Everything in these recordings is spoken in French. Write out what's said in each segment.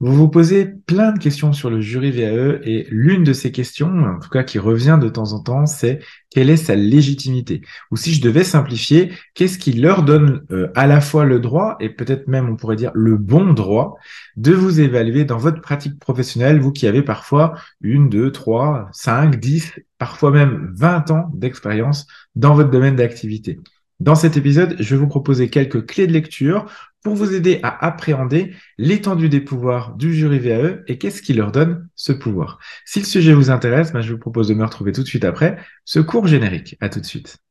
Vous vous posez plein de questions sur le jury VAE et l'une de ces questions, en tout cas qui revient de temps en temps, c'est quelle est sa légitimité? Ou si je devais simplifier, qu'est-ce qui leur donne euh, à la fois le droit et peut-être même on pourrait dire le bon droit de vous évaluer dans votre pratique professionnelle, vous qui avez parfois une, deux, trois, cinq, dix, parfois même 20 ans d'expérience dans votre domaine d'activité? Dans cet épisode, je vais vous proposer quelques clés de lecture pour vous aider à appréhender l'étendue des pouvoirs du jury VAE et qu'est-ce qui leur donne ce pouvoir. Si le sujet vous intéresse, ben, je vous propose de me retrouver tout de suite après ce cours générique. À tout de suite.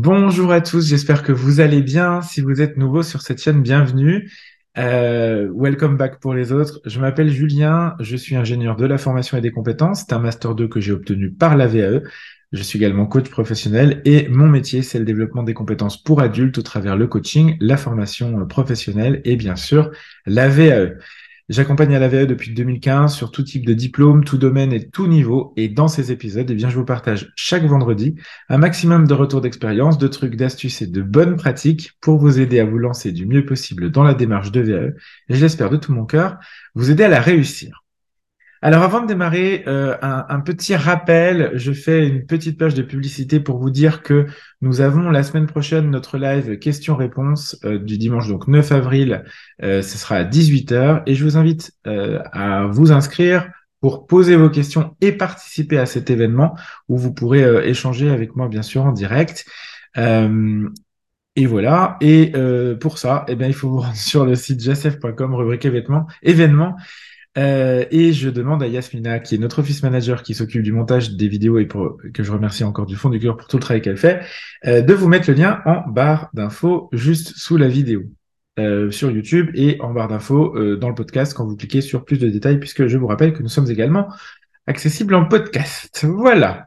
Bonjour à tous, j'espère que vous allez bien. Si vous êtes nouveau sur cette chaîne, bienvenue. Euh, welcome back pour les autres. Je m'appelle Julien, je suis ingénieur de la formation et des compétences. C'est un master 2 que j'ai obtenu par la VAE. Je suis également coach professionnel et mon métier, c'est le développement des compétences pour adultes au travers le coaching, la formation professionnelle et bien sûr la VAE. J'accompagne à la VE depuis 2015 sur tout type de diplôme, tout domaine et tout niveau. Et dans ces épisodes, eh bien, je vous partage chaque vendredi un maximum de retours d'expérience, de trucs, d'astuces et de bonnes pratiques pour vous aider à vous lancer du mieux possible dans la démarche de VE. Et je l'espère de tout mon cœur, vous aider à la réussir. Alors avant de démarrer, euh, un, petit rappel, je fais une petite page de publicité pour vous dire que nous avons la semaine prochaine notre live questions-réponses euh, du dimanche donc 9 avril, euh, ce sera à 18h et je vous invite à vous inscrire pour poser vos questions et participer à cet événement où vous pourrez échanger avec moi bien sûr en direct. et voilà. Et pour ça, eh bien, il faut vous rendre sur le site jacef.com, rubrique événements, événements euh, et je demande à Yasmina, qui est notre office manager qui s'occupe du montage des vidéos et que je remercie encore du fond du cœur pour tout le travail qu'elle fait, euh, de vous mettre le lien en barre d'infos juste sous la vidéo. Euh, sur YouTube et en barre d'infos dans le podcast quand vous cliquez sur plus de détails puisque je vous rappelle que nous sommes également accessibles en podcast. Voilà.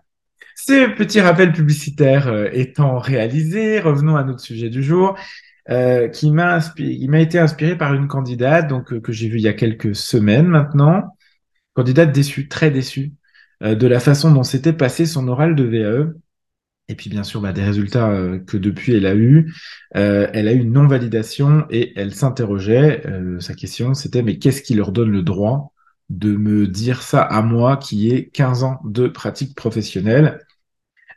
Ce petit rappel publicitaire étant réalisé, revenons à notre sujet du jour. Euh, qui m'a m'a été inspiré par une candidate donc euh, que j'ai vue il y a quelques semaines maintenant, candidate déçue, très déçue euh, de la façon dont s'était passé son oral de VAE. Et puis bien sûr bah, des résultats que depuis elle a eu. elle a eu une non-validation et elle s'interrogeait. sa question c'était mais qu'est-ce qui leur donne le droit de me dire ça à moi qui ai 15 ans de pratique professionnelle?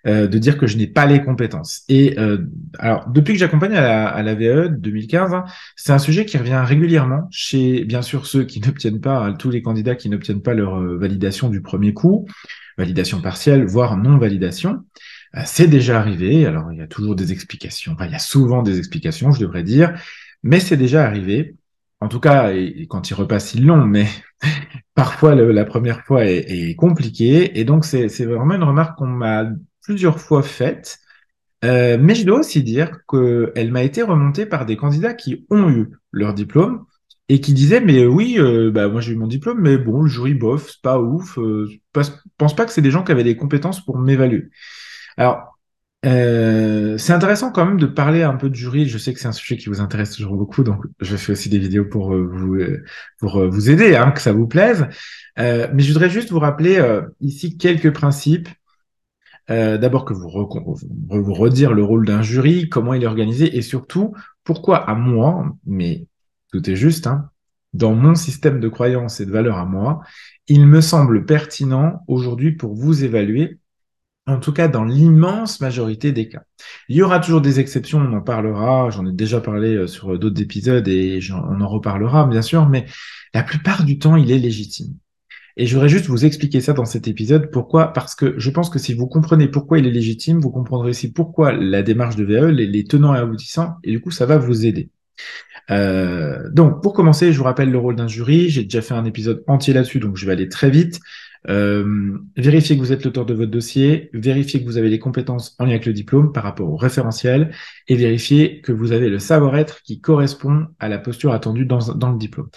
Euh, de dire que je n'ai pas les compétences. Et euh, alors, depuis que j'accompagne à la, à la VE 2015, hein, c'est un sujet qui revient régulièrement chez, bien sûr, ceux qui n'obtiennent pas, tous les candidats qui n'obtiennent pas leur euh, validation du premier coup, validation partielle, voire non-validation. c'est déjà arrivé. Alors, il y a toujours des explications. Enfin, il y a souvent des explications, je devrais dire, mais c'est déjà arrivé. En tout cas, quand ils repassent, ils l'ont, mais parfois la première fois est, est compliquée. Et donc, c'est vraiment une remarque qu'on m'a plusieurs fois faite, euh, mais je dois aussi dire qu'elle m'a été remontée par des candidats qui ont eu leur diplôme et qui disaient mais oui, euh, bah, moi j'ai eu mon diplôme, mais bon, le jury bof, c'est pas ouf. Euh, je pense pas que c'est des gens qui avaient des compétences pour m'évaluer. Alors, c'est intéressant quand même de parler un peu de jury. Je sais que c'est un sujet qui vous intéresse toujours beaucoup, donc je fais aussi des vidéos pour vous vous aider, hein, que ça vous plaise. mais je voudrais juste vous rappeler ici quelques principes euh, d'abord que vous, vous redire le rôle d'un jury, comment il est organisé et surtout pourquoi à moi, mais tout est juste, hein, dans mon système de croyances et de valeurs à moi, il me semble pertinent aujourd'hui pour vous évaluer, en tout cas dans l'immense majorité des cas. Il y aura toujours des exceptions, on en parlera, j'en ai déjà parlé euh, sur d'autres épisodes et on en reparlera bien sûr, mais la plupart du temps, il est légitime. Et je voudrais juste vous expliquer ça dans cet épisode. Pourquoi? Parce que je pense que si vous comprenez pourquoi il est légitime, vous comprendrez aussi pourquoi la démarche de VAE, les, tenants et aboutissants, et du coup, ça va vous aider. Euh, donc, pour commencer, je vous rappelle le rôle d'un jury. J'ai déjà fait un épisode entier là-dessus, donc je vais aller très vite. Euh, vérifiez que vous êtes l'auteur de votre dossier, vérifiez que vous avez les compétences en lien avec le diplôme par rapport au référentiel, et vérifiez que vous avez le savoir-être qui correspond à la posture attendue dans, dans le diplôme.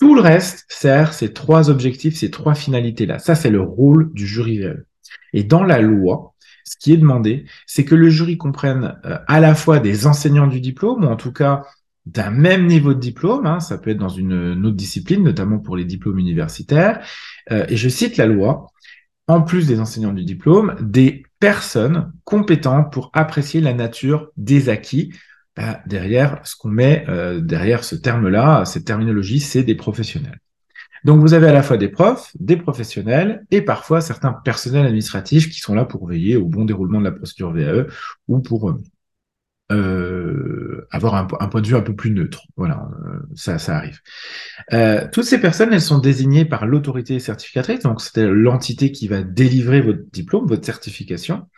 Tout le reste sert ces trois objectifs, ces trois finalités-là. Ça, c'est le rôle du jury VAE. Et dans la loi, ce qui est demandé, c'est que le jury comprenne euh, à la fois des enseignants du diplôme, ou en tout cas d'un même niveau de diplôme, hein, ça peut être dans une, autre discipline, notamment pour les diplômes universitaires, euh, et je cite la loi, en plus des enseignants du diplôme, des personnes compétentes pour apprécier la nature des acquis. Bah, derrière ce qu'on met euh, derrière ce terme-là, cette terminologie, c'est des professionnels. Donc vous avez à la fois des profs, des professionnels et parfois certains personnels administratifs qui sont là pour veiller au bon déroulement de la procédure VAE ou pour euh, avoir un, point de vue un peu plus neutre. Voilà, euh, ça, arrive. Euh, toutes ces personnes, elles sont désignées par l'autorité certificatrice, donc c'est l'entité qui va délivrer votre diplôme, votre certification.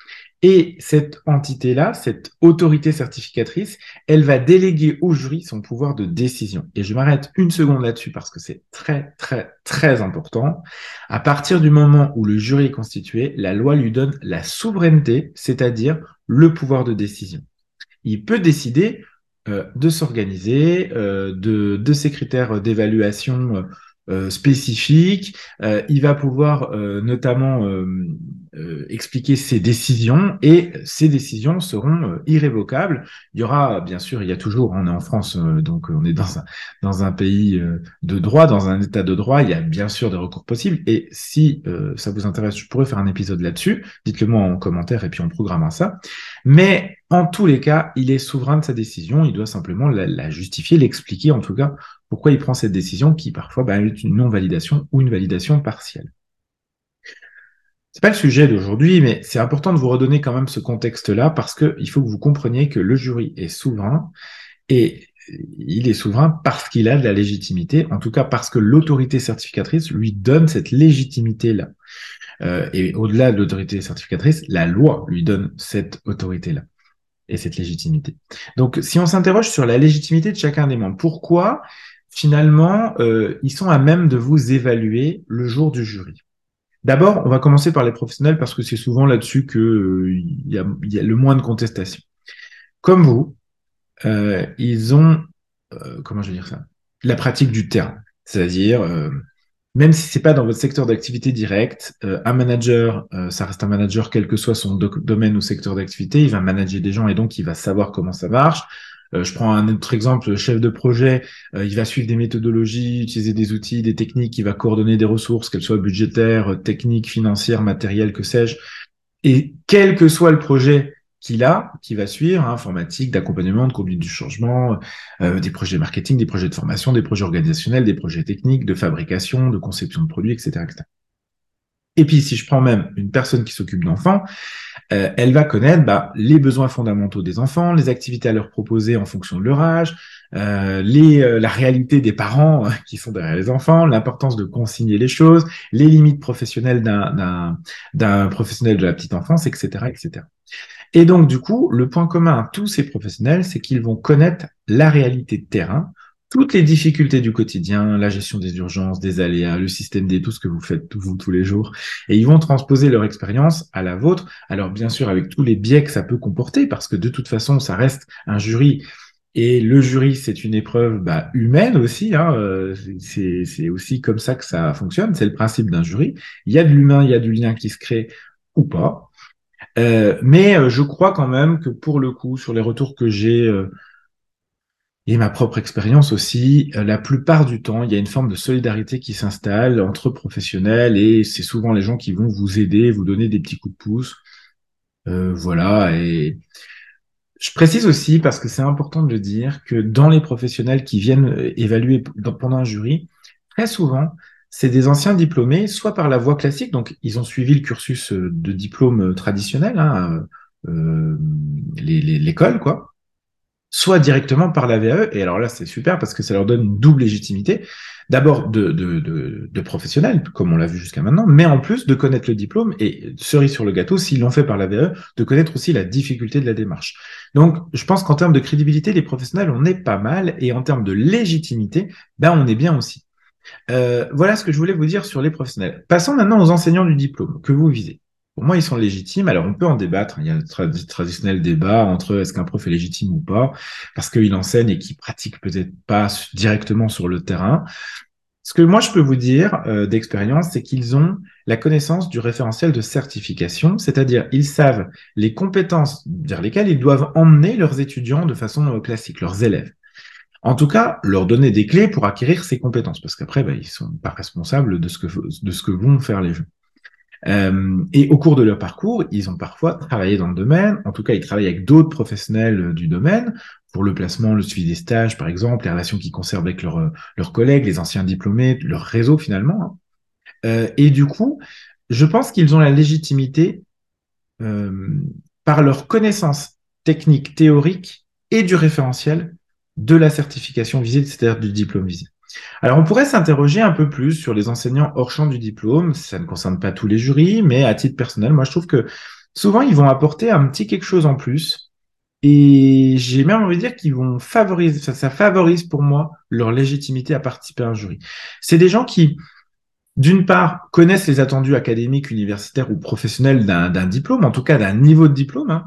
Et cette entité-là, cette autorité certificatrice, elle va déléguer au jury son pouvoir de décision. Et je m'arrête une seconde là-dessus parce que c'est très, très, très important. À partir du moment où le jury est constitué, la loi lui donne la souveraineté, c'est-à-dire le pouvoir de décision. Il peut décider euh, de s'organiser, euh, de, de ses critères d'évaluation euh. Euh, il va pouvoir euh, notamment expliquer ses décisions et ces décisions seront irrévocables. Il y aura, bien sûr, il y a toujours, on est en France, donc on est dans un, dans un pays de droit, dans un état de droit, il y a bien sûr des recours possibles. Et si ça vous intéresse, je pourrais faire un épisode là-dessus. Dites-le moi en commentaire et puis on programmera ça. Mais en tous les cas, il est souverain de sa décision. Il doit simplement la, la justifier, l'expliquer en tout cas pourquoi il prend cette décision qui parfois bah, est une non-validation ou une validation partielle. C'est pas le sujet d'aujourd'hui, mais c'est important de vous redonner quand même ce contexte-là parce qu'il faut que vous compreniez que le jury est souverain et il est souverain parce qu'il a de la légitimité, en tout cas parce que l'autorité certificatrice lui donne cette légitimité-là. Euh, et au-delà de l'autorité certificatrice, la loi lui donne cette autorité-là et cette légitimité. Donc, si on s'interroge sur la légitimité de chacun des membres, pourquoi finalement, euh, ils sont à même de vous évaluer le jour du jury? D'abord, on va commencer par les professionnels parce que c'est souvent là-dessus qu'il euh, y, a, le moins de contestation. Comme vous, euh, ils ont, euh, comment je vais dire ça, la pratique du terrain. C'est-à-dire, même si c'est pas dans votre secteur d'activité direct, un manager, ça reste un manager quel que soit son domaine ou secteur d'activité, il va manager des gens et donc il va savoir comment ça marche. Euh, je prends un autre exemple, chef de projet, euh, il va suivre des méthodologies, utiliser des outils, des techniques, il va coordonner des ressources, qu'elles soient budgétaires, techniques, financières, matérielles, que sais-je. Et quel que soit le projet qu'il a, qui va suivre, hein, informatique, d'accompagnement, de conduite du changement, euh, des projets marketing, des projets de formation, des projets organisationnels, des projets techniques, de fabrication, de conception de produits, etc. etc. Et puis, si je prends même une personne qui s'occupe d'enfants, euh, elle va connaître bah, les besoins fondamentaux des enfants, les activités à leur proposer en fonction de leur âge, euh, les, euh, la réalité des parents qui sont derrière les enfants, l'importance de consigner les choses, les limites professionnelles d'un professionnel de la petite enfance, etc., etc. Et donc, du coup, le point commun à tous ces professionnels, c'est qu'ils vont connaître la réalité de terrain, toutes les difficultés du quotidien, la gestion des urgences, des aléas, le système D, tout ce que vous faites vous tous les jours, et ils vont transposer leur expérience à la vôtre. Alors bien sûr avec tous les biais que ça peut comporter, parce que de toute façon ça reste un jury. Et le jury, c'est une épreuve bah, humaine aussi. Hein, euh, c'est aussi comme ça que ça fonctionne. C'est le principe d'un jury. Il y a de l'humain, il y a du lien qui se crée ou pas. Euh, mais euh, je crois quand même que pour le coup, sur les retours que j'ai et ma propre expérience aussi, euh, la plupart du temps, il y a une forme de solidarité qui s'installe entre professionnels et c'est souvent les gens qui vont vous aider, vous donner des petits coups de pouce. Euh, voilà. Et je précise aussi, parce que c'est important de le dire, que dans les professionnels qui viennent euh, évaluer pendant un jury, très souvent, c'est des anciens diplômés, soit par la voie classique, donc ils ont suivi le cursus de diplôme traditionnel, hein, l'école, quoi soit directement par la VAE. Et alors là, c'est super parce que ça leur donne une double légitimité. D'abord de, de, de, professionnels, comme on l'a vu jusqu'à maintenant, mais en plus de connaître le diplôme et cerise sur le gâteau, s'ils l'ont fait par la VAE, de connaître aussi la difficulté de la démarche. Donc, je pense qu'en termes de crédibilité, les professionnels, on est pas mal, et en termes de légitimité, ben, on est bien aussi. Euh, voilà ce que je voulais vous dire sur les professionnels. Passons maintenant aux enseignants du diplôme que vous visez. Pour moi, ils sont légitimes. Alors, on peut en débattre. Il y a le traditionnel débat entre est-ce qu'un prof est légitime ou pas, parce qu'il enseigne et qu'il pratique peut-être pas directement sur le terrain. Ce que moi, je peux vous dire euh, d'expérience, c'est qu'ils ont la connaissance du référentiel de certification, c'est-à-dire ils savent les compétences vers lesquelles ils doivent emmener leurs étudiants de façon euh, classique, leurs élèves. En tout cas, leur donner des clés pour acquérir ces compétences, parce qu'après, bah, ils sont pas responsables de ce que de ce que vont faire les jeunes. Euh, et au cours de leur parcours, ils ont parfois travaillé dans le domaine. En tout cas, ils travaillent avec d'autres professionnels du domaine pour le placement, le suivi des stages, par exemple, les relations qu'ils conservent avec leurs, leurs collègues, les anciens diplômés, leur réseau finalement. Hein. Euh, et du coup, je pense qu'ils ont la légitimité euh, par leur connaissance technique, théorique et du référentiel de la certification visée, c'est-à-dire du diplôme visé. Alors, on pourrait s'interroger un peu plus sur les enseignants hors champ du diplôme. Ça ne concerne pas tous les jurys, mais à titre personnel, moi, je trouve que souvent, ils vont apporter un petit quelque chose en plus. Et j'ai même envie de dire qu'ils vont favoriser, ça, favorise pour moi leur légitimité à participer à un jury. C'est des gens qui, d'une part, connaissent les attendus académiques, universitaires ou professionnels d'un diplôme, en tout cas d'un niveau de diplôme. Hein.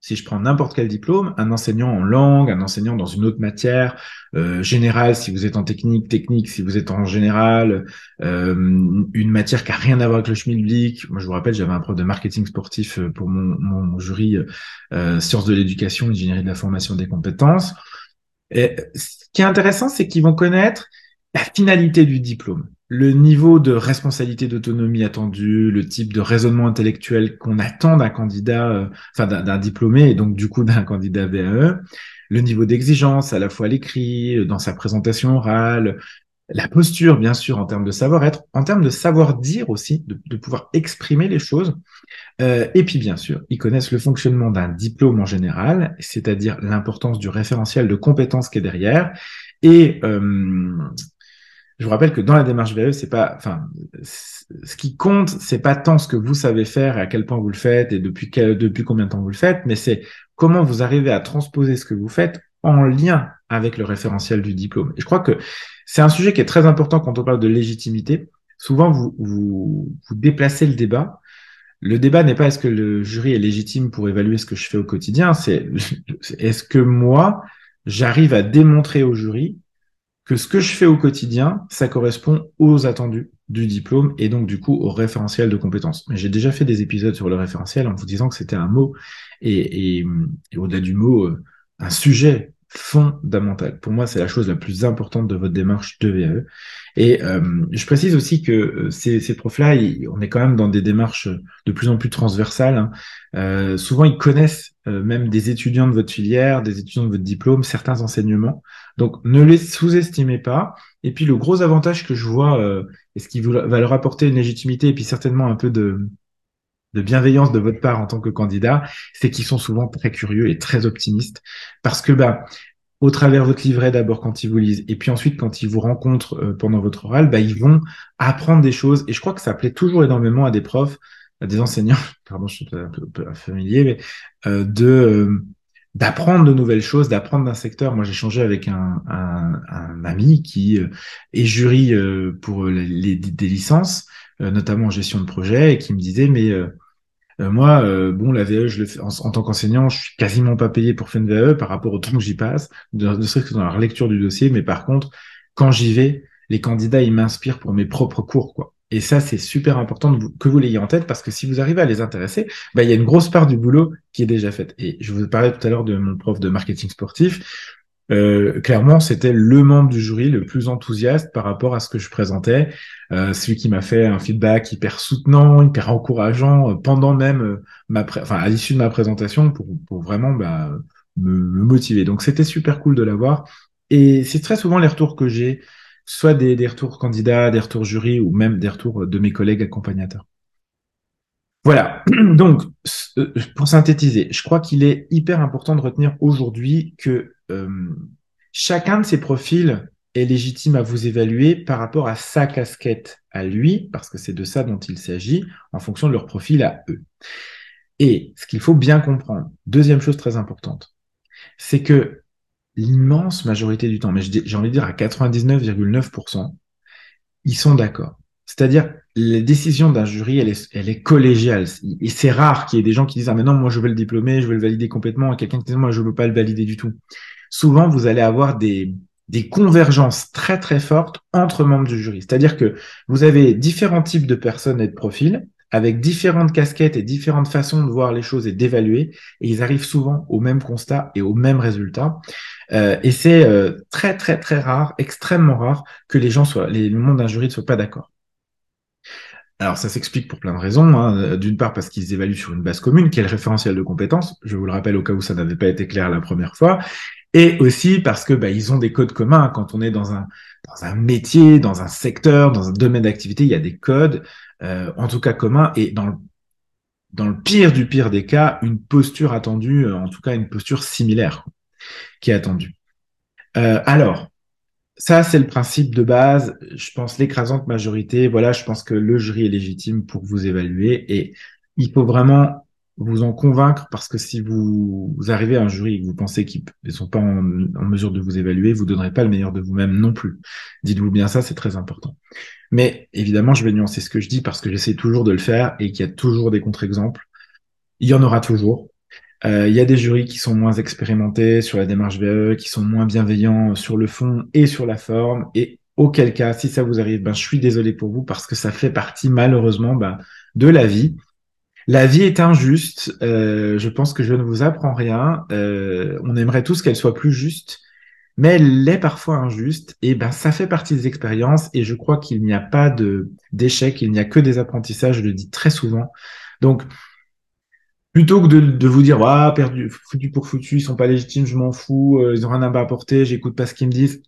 Si je prends n'importe quel diplôme, un enseignant en langue, un enseignant dans une autre matière, euh, générale si vous êtes en technique, technique si vous êtes en général, euh, une matière qui a rien à voir avec le schmilblick. Moi, je vous rappelle, j'avais un prof de marketing sportif euh, pour mon, mon jury euh, sciences de l'éducation, ingénierie de la formation des compétences. Et ce qui est intéressant, c'est qu'ils vont connaître la finalité du diplôme le niveau de responsabilité d'autonomie attendu, le type de raisonnement intellectuel qu'on attend d'un candidat, euh, enfin d'un diplômé et donc du coup d'un candidat VAE, le niveau d'exigence à la fois à l'écrit, euh, dans sa présentation orale, la posture bien sûr en termes de savoir-être, en termes de savoir-dire aussi, de, pouvoir exprimer les choses. Euh, et puis bien sûr, ils connaissent le fonctionnement d'un diplôme en général, c'est-à-dire l'importance du référentiel de compétences qui est derrière. Et euh, je vous rappelle que dans la démarche VE, c'est pas, enfin, ce qui compte, c'est pas tant ce que vous savez faire et à quel point vous le faites et depuis depuis combien de temps vous le faites, mais c'est comment vous arrivez à transposer ce que vous faites en lien avec le référentiel du diplôme. Et je crois que c'est un sujet qui est très important quand on parle de légitimité. Souvent, vous, vous déplacez le débat. Le débat n'est pas est-ce que le jury est légitime pour évaluer ce que je fais au quotidien, c'est est-ce que moi, j'arrive à démontrer au jury que ce que je fais au quotidien, ça correspond aux attendus du diplôme et donc du coup au référentiel de compétences. Mais j'ai déjà fait des épisodes sur le référentiel en vous disant que c'était un mot et, et, au-delà du mot, euh, un sujet fondamental. Pour moi, c'est la chose la plus importante de votre démarche de VAE. Et euh, je précise aussi que euh, ces, ces profs-là, on est quand même dans des démarches de plus en plus transversales. Hein. Euh, souvent, ils connaissent euh, même des étudiants de votre filière, des étudiants de votre diplôme, certains enseignements. Donc, ne les sous-estimez pas. Et puis, le gros avantage que je vois, euh, et ce qui va leur apporter une légitimité et puis certainement un peu de, de bienveillance de votre part en tant que candidat, c'est qu'ils sont souvent très curieux et très optimistes parce que bah au travers votre livret d'abord quand ils vous lisent et puis ensuite quand ils vous rencontrent euh, pendant votre oral, bah ils vont apprendre des choses et je crois que ça plaît toujours énormément à des profs, à des enseignants, pardon, je suis un peu, familier, mais euh, de euh, d'apprendre de nouvelles choses, d'apprendre d'un secteur. Moi, j'ai changé avec un, un, un ami qui est jury pour les, des licences, notamment en gestion de projet, et qui me disait mais euh, moi, euh, bon, la VE, je le fais en, tant qu'enseignant, je suis quasiment pas payé pour faire une VE par rapport au temps que j'y passe, ne, serait-ce que dans la lecture du dossier. Mais par contre, quand j'y vais, les candidats, ils m'inspirent pour mes propres cours, quoi. Et ça, c'est super important que vous l'ayez en tête parce que si vous arrivez à les intéresser, bah, il y a une grosse part du boulot qui est déjà faite. Et je vous parlais tout à l'heure de mon prof de marketing sportif. Euh, clairement, c'était le membre du jury le plus enthousiaste par rapport à ce que je présentais, euh, celui qui m'a fait un feedback hyper soutenant, hyper encourageant euh, pendant même euh, ma, enfin à l'issue de ma présentation pour, pour vraiment bah, me, me, motiver. Donc c'était super cool de l'avoir. Et c'est très souvent les retours que j'ai, soit des, des retours candidats, des retours jury ou même des retours de mes collègues accompagnateurs. Voilà, donc pour synthétiser, je crois qu'il est hyper important de retenir aujourd'hui que euh, chacun de ces profils est légitime à vous évaluer par rapport à sa casquette à lui, parce que c'est de ça dont il s'agit, en fonction de leur profil à eux. Et ce qu'il faut bien comprendre, deuxième chose très importante, c'est que l'immense majorité du temps, mais j'ai envie de dire à 99,9%, ils sont d'accord. C'est-à-dire, la décision d'un jury, elle est, elle est collégiale. Et c'est rare qu'il y ait des gens qui disent, ah mais non, moi je veux le diplômer, je veux le valider complètement, et quelqu'un qui dit, moi je veux pas le valider du tout souvent vous allez avoir des, des convergences très très fortes entre membres du jury. C'est-à-dire que vous avez différents types de personnes et de profils avec différentes casquettes et différentes façons de voir les choses et d'évaluer, et ils arrivent souvent au même constat et au même résultat. et c'est très très très rare, extrêmement rare que les gens soient, les membres d'un jury ne soient pas d'accord. Alors ça s'explique pour plein de raisons. Hein. D'une part parce qu'ils évaluent sur une base commune, qui est le référentiel de compétences. Je vous le rappelle au cas où ça n'avait pas été clair la première fois. Et aussi parce que bah, ils ont des codes communs. Quand on est dans un, dans un métier, dans un secteur, dans un domaine d'activité, il y a des codes, euh, en tout cas communs. Et dans le, dans le pire du pire des cas, une posture attendue, euh, en tout cas une posture similaire qui est attendue. Euh, alors, ça, c'est le principe de base. Je pense l'écrasante majorité. Voilà, je pense que le jury est légitime pour vous évaluer et il faut vraiment vous en convaincre parce que si vous, arrivez à un jury et que vous pensez qu'ils ne sont pas en, mesure de vous évaluer, vous donnerez pas le meilleur de vous-même non plus. Dites-vous bien ça, c'est très important. Mais évidemment, je vais nuancer ce que je dis parce que j'essaie toujours de le faire et qu'il y a toujours des contre-exemples. Il y en aura toujours. Euh, il y a des jurys qui sont moins expérimentés sur la démarche VE, qui sont moins bienveillants sur le fond et sur la forme. Et auquel cas, si ça vous arrive, ben, je suis désolé pour vous parce que ça fait partie malheureusement ben, de la vie. La vie est injuste. Euh, je pense que je ne vous apprends rien. Euh, on aimerait tous qu'elle soit plus juste, mais elle est parfois injuste. Et ben, ça fait partie des expériences. Et je crois qu'il n'y a pas de d'échec, il n'y a que des apprentissages. Je le dis très souvent. Donc, plutôt que de, vous dire ah perdu foutu pour foutu ils sont pas légitimes je m'en fous euh, ils ont rien à m'apporter j'écoute pas ce qu'ils me disent.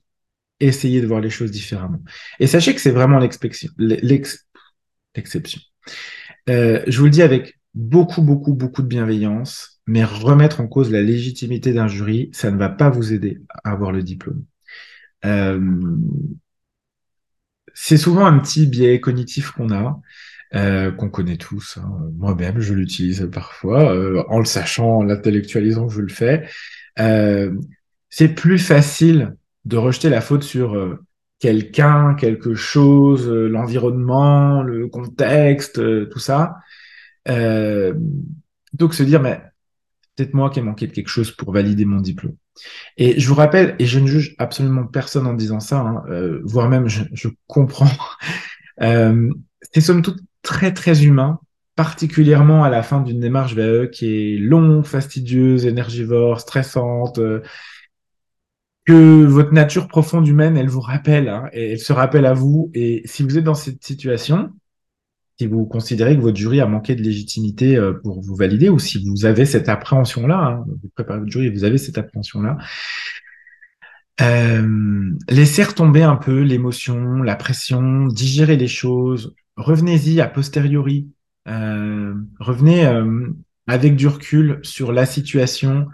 Essayez de voir les choses différemment. Et sachez que c'est vraiment l'exception l'exception. Euh, je vous le dis avec beaucoup beaucoup beaucoup de bienveillance mais remettre en cause la légitimité d'un jury ça ne va pas vous aider à avoir le diplôme. Euh, c'est souvent un petit biais cognitif qu'on a euh, qu'on connaît tous. Hein. Moi-même, je l'utilise parfois, euh, en le sachant, en l'intellectualisant, je le fais. Euh, c'est plus facile de rejeter la faute sur quelqu'un, quelque chose, l'environnement, le contexte, tout ça. donc se dire, mais peut-être moi qui ai manqué de quelque chose pour valider mon diplôme. Et je vous rappelle, et je ne juge absolument personne en disant ça, hein, voire même je, je comprends, c'est somme toute très très humain, particulièrement à la fin d'une démarche VE qui est longue, fastidieuse, énergivore, stressante, euh, que votre nature profonde humaine, elle vous rappelle, hein, et elle se rappelle à vous. Et si vous êtes dans cette situation, si vous considérez que votre jury a manqué de légitimité euh, pour vous valider, ou si vous avez cette appréhension-là, hein, vous préparez votre jury et vous avez cette appréhension-là, euh, laissez retomber un peu l'émotion, la pression, digérer les choses, revenez-y a posteriori, euh, revenez euh, avec du recul sur la situation,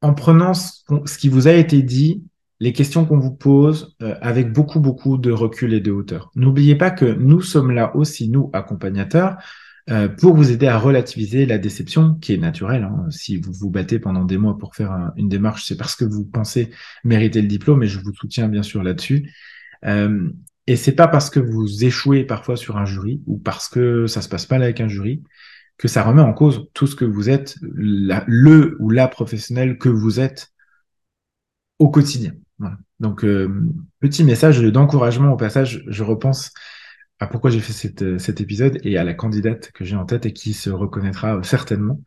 en prenant ce, qui vous a été dit, les questions qu'on vous pose, euh, avec beaucoup, beaucoup de recul et de hauteur. N'oubliez pas que nous sommes là aussi, nous, accompagnateurs, pour vous aider à relativiser la déception qui est naturelle. Hein. Si vous vous battez pendant des mois pour faire une démarche, c'est parce que vous pensez mériter le diplôme et je vous soutiens bien sûr là-dessus. Et c'est pas parce que vous échouez parfois sur un jury ou parce que ça se passe pas avec un jury que ça remet en cause tout ce que vous êtes, le ou la professionnel que vous êtes au quotidien. Donc, euh, petit message d'encouragement au passage, je repense à pourquoi j'ai fait euh, cet épisode et à la candidate que j'ai en tête et qui se reconnaîtra certainement.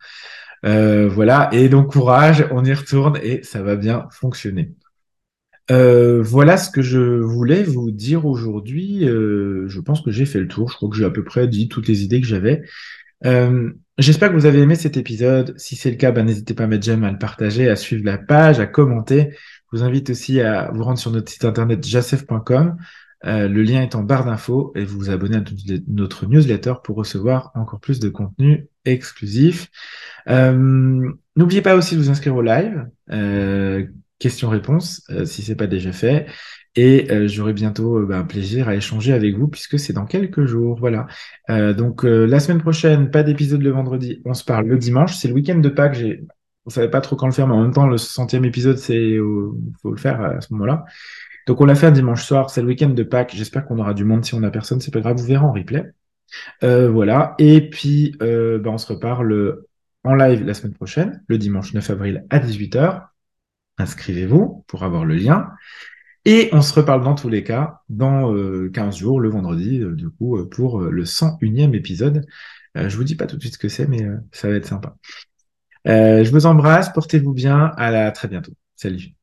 Euh, voilà, et donc courage, on y retourne et ça va bien fonctionner. Euh, voilà ce que je voulais vous dire aujourd'hui. Euh, je pense que j'ai fait le tour. Je crois que j'ai à peu près dit toutes les idées que j'avais. Euh, j'espère que vous avez aimé cet épisode. Si c'est le cas, ben, n'hésitez pas à mettre j'aime, à le partager, à suivre la page, à commenter. Je vous invite aussi à vous rendre sur notre site internet jacef.com. le lien est en barre d'infos et vous vous abonner à notre newsletter pour recevoir encore plus de contenu exclusif. N'oubliez pas aussi de vous inscrire au live questions-réponses, euh, si c'est pas déjà fait. Et euh, j'aurai bientôt euh, un plaisir à échanger avec vous puisque c'est dans quelques jours. Voilà. donc la semaine prochaine, pas d'épisode le vendredi. On se parle le dimanche. C'est le week-end de Pâques. J'ai, on savait pas trop quand le faire, mais en même temps, le centième épisode, c'est, faut le faire à ce moment-là. Donc on l'a fait dimanche soir. C'est le week-end de Pâques. J'espère qu'on aura du monde. Si on a personne, c'est pas grave. Vous verrez en replay. voilà. Et puis, bah, on se reparle en live la semaine prochaine, le dimanche 9 avril à 18h inscrivez-vous pour avoir le lien. Et on se reparle dans tous les cas dans 15 euh, jours, le vendredi, euh, du coup, euh, pour le 101e épisode. je vous dis pas tout de suite ce que c'est, mais ça va être sympa. je vous embrasse, portez-vous bien, à la très bientôt. Salut.